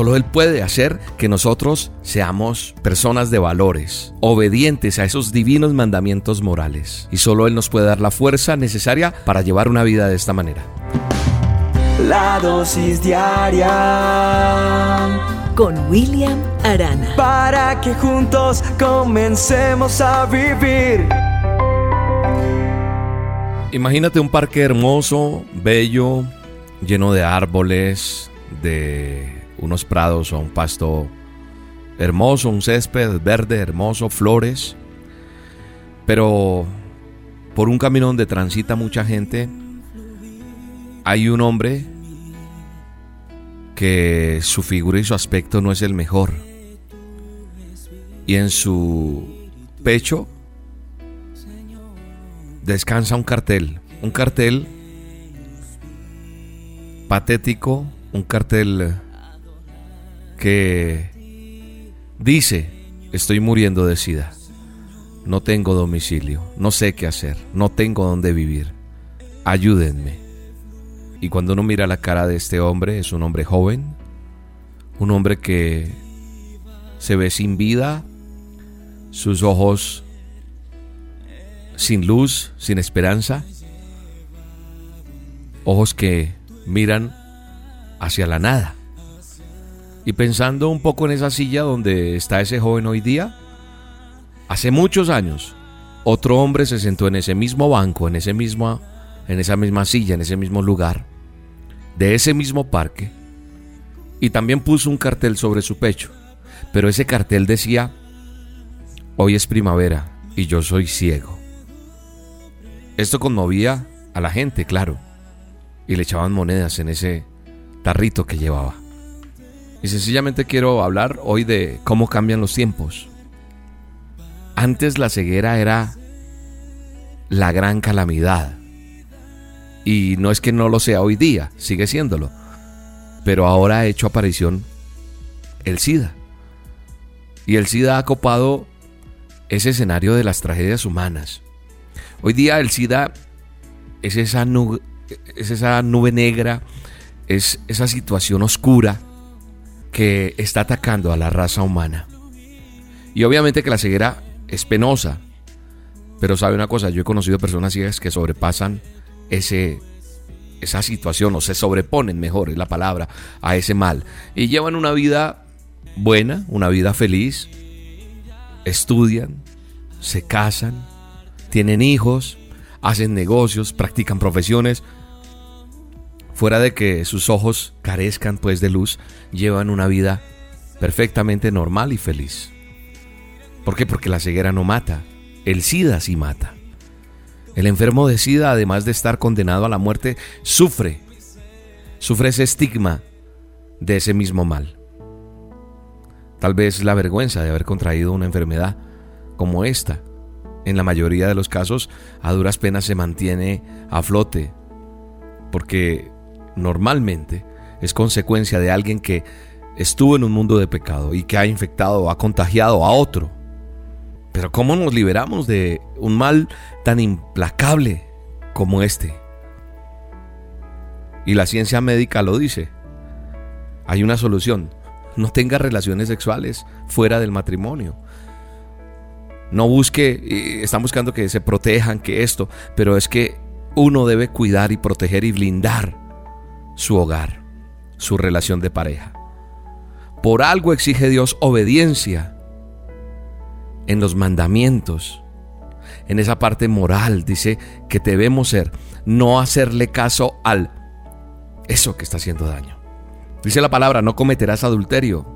Solo Él puede hacer que nosotros seamos personas de valores, obedientes a esos divinos mandamientos morales. Y solo Él nos puede dar la fuerza necesaria para llevar una vida de esta manera. La dosis diaria con William Arana. Para que juntos comencemos a vivir. Imagínate un parque hermoso, bello, lleno de árboles, de unos prados o un pasto hermoso, un césped verde, hermoso, flores. Pero por un camino donde transita mucha gente, hay un hombre que su figura y su aspecto no es el mejor. Y en su pecho descansa un cartel, un cartel patético, un cartel que dice, estoy muriendo de sida, no tengo domicilio, no sé qué hacer, no tengo dónde vivir, ayúdenme. Y cuando uno mira la cara de este hombre, es un hombre joven, un hombre que se ve sin vida, sus ojos sin luz, sin esperanza, ojos que miran hacia la nada. Y pensando un poco en esa silla donde está ese joven hoy día, hace muchos años, otro hombre se sentó en ese mismo banco, en, ese mismo, en esa misma silla, en ese mismo lugar, de ese mismo parque, y también puso un cartel sobre su pecho. Pero ese cartel decía, hoy es primavera y yo soy ciego. Esto conmovía a la gente, claro, y le echaban monedas en ese tarrito que llevaba. Y sencillamente quiero hablar hoy de cómo cambian los tiempos. Antes la ceguera era la gran calamidad. Y no es que no lo sea hoy día, sigue siéndolo. Pero ahora ha hecho aparición el SIDA. Y el SIDA ha copado ese escenario de las tragedias humanas. Hoy día el SIDA es esa nube, es esa nube negra, es esa situación oscura que está atacando a la raza humana. Y obviamente que la ceguera es penosa, pero sabe una cosa, yo he conocido personas ciegas que sobrepasan ese, esa situación o se sobreponen, mejor es la palabra, a ese mal. Y llevan una vida buena, una vida feliz, estudian, se casan, tienen hijos, hacen negocios, practican profesiones. Fuera de que sus ojos carezcan pues de luz, llevan una vida perfectamente normal y feliz. ¿Por qué? Porque la ceguera no mata, el SIDA sí mata. El enfermo de SIDA, además de estar condenado a la muerte, sufre, sufre ese estigma de ese mismo mal. Tal vez la vergüenza de haber contraído una enfermedad como esta en la mayoría de los casos a duras penas se mantiene a flote, porque normalmente es consecuencia de alguien que estuvo en un mundo de pecado y que ha infectado o ha contagiado a otro. Pero ¿cómo nos liberamos de un mal tan implacable como este? Y la ciencia médica lo dice. Hay una solución. No tenga relaciones sexuales fuera del matrimonio. No busque, están buscando que se protejan, que esto, pero es que uno debe cuidar y proteger y blindar su hogar, su relación de pareja. Por algo exige Dios obediencia en los mandamientos, en esa parte moral, dice que debemos ser, no hacerle caso al eso que está haciendo daño. Dice la palabra, no cometerás adulterio.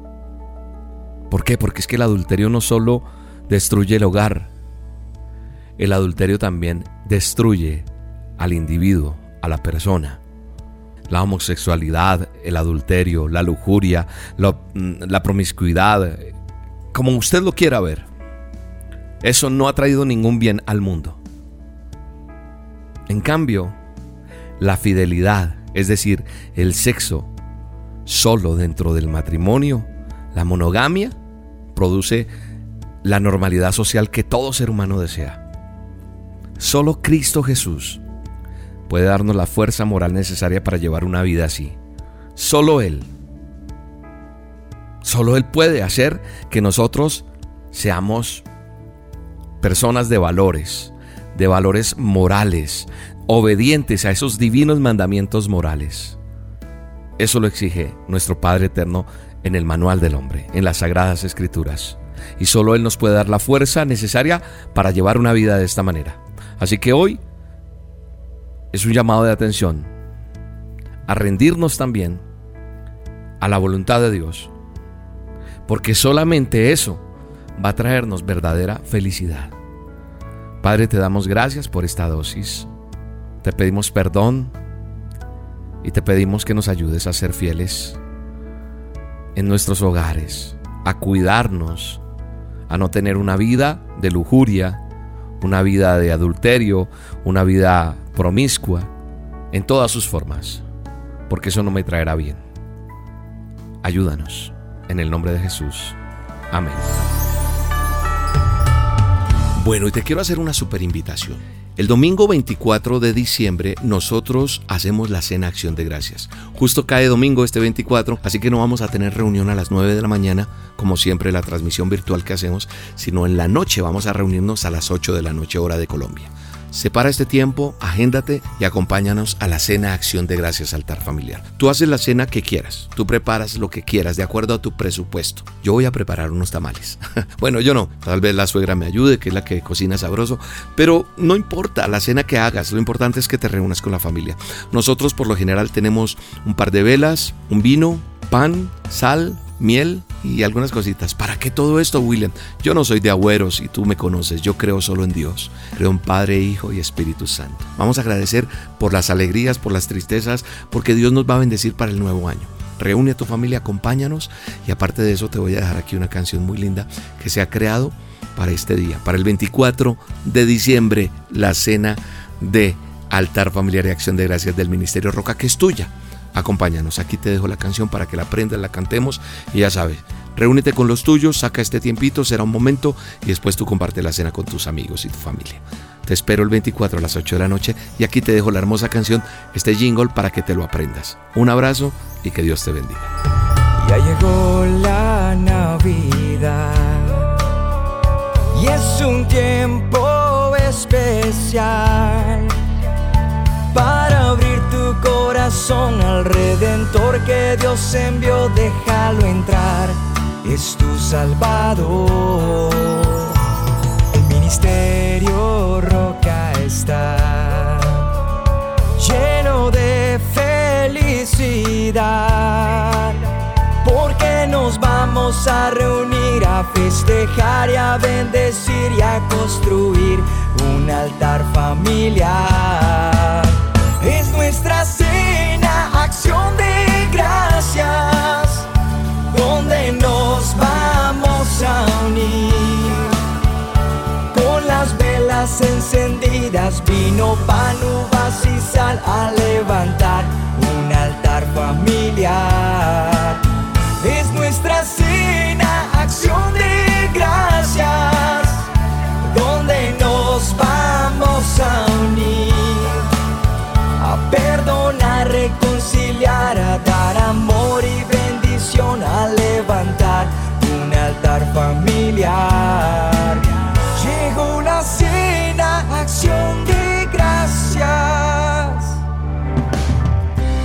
¿Por qué? Porque es que el adulterio no solo destruye el hogar. El adulterio también destruye al individuo, a la persona. La homosexualidad, el adulterio, la lujuria, mm, la, promiscuidad, como usted lo quiera ver, eso no ha traído ningún bien al mundo. En cambio, la fidelidad, es decir, el sexo solo dentro del matrimonio, la monogamia, produce la normalidad social que todo ser humano desea. Solo Cristo Jesús puede darnos la fuerza moral necesaria para llevar una vida así. Solo Él. Solo Él puede hacer que nosotros seamos personas de valores, de valores morales, obedientes a esos divinos mandamientos morales. Eso lo exige nuestro Padre Eterno en el manual del hombre, en las sagradas escrituras. Y solo Él nos puede dar la fuerza necesaria para llevar una vida de esta manera. Así que hoy es un llamado de atención a rendirnos también a la voluntad de Dios. Porque solamente eso va a traernos verdadera felicidad. Padre, te damos gracias por esta dosis. Te pedimos perdón y te pedimos que nos ayudes a ser fieles en nuestros hogares, a cuidarnos, a no tener una vida de lujuria, una vida de adulterio, una vida promiscua, en todas sus formas, porque eso no me traerá bien. Ayúdanos, en el nombre de Jesús. Amén. Bueno, y te quiero hacer una super invitación. El domingo 24 de diciembre nosotros hacemos la cena Acción de Gracias. Justo cae domingo este 24, así que no vamos a tener reunión a las 9 de la mañana, como siempre la transmisión virtual que hacemos, sino en la noche vamos a reunirnos a las 8 de la noche hora de Colombia. Separa este tiempo, agéndate y acompáñanos a la cena Acción de Gracias Altar Familiar. Tú haces la cena que quieras, tú preparas lo que quieras de acuerdo a tu presupuesto. Yo voy a preparar unos tamales. bueno, yo no, tal vez la suegra me ayude, que es la que cocina sabroso, pero no importa la cena que hagas, lo importante es que te reúnas con la familia. Nosotros por lo general tenemos un par de velas, un vino, pan, sal, miel y algunas cositas. ¿Para qué todo esto, William? Yo no soy de agüeros y tú me conoces, yo creo solo en Dios. Creo en Padre, Hijo y Espíritu Santo. Vamos a agradecer por las alegrías, por las tristezas, porque Dios nos va a bendecir para el nuevo año. Reúne a tu familia, acompáñanos y aparte de eso te voy a dejar aquí una canción muy linda que se ha creado para este día, para el 24 de diciembre, la cena de altar familiar y acción de gracias del Ministerio Roca, que es tuya acompáñanos. Aquí te dejo la canción para que la aprendas, la cantemos y ya sabes, reúnete con los tuyos, saca este tiempito, será un momento y después tú comparte la cena con tus amigos y tu familia. Te espero el 24 a las 8 de la noche y aquí te dejo la hermosa canción, este jingle para que te lo aprendas. Un abrazo y que Dios te bendiga. Ya llegó la Navidad y es un tiempo especial para abrir corazón al Redentor que Dios envió, déjalo entrar, es tu Salvador. El ministerio roca está lleno de felicidad, porque nos vamos a reunir a festejar y a bendecir y a construir un altar familiar es nuestra vino, pan, uvas y sal a levantar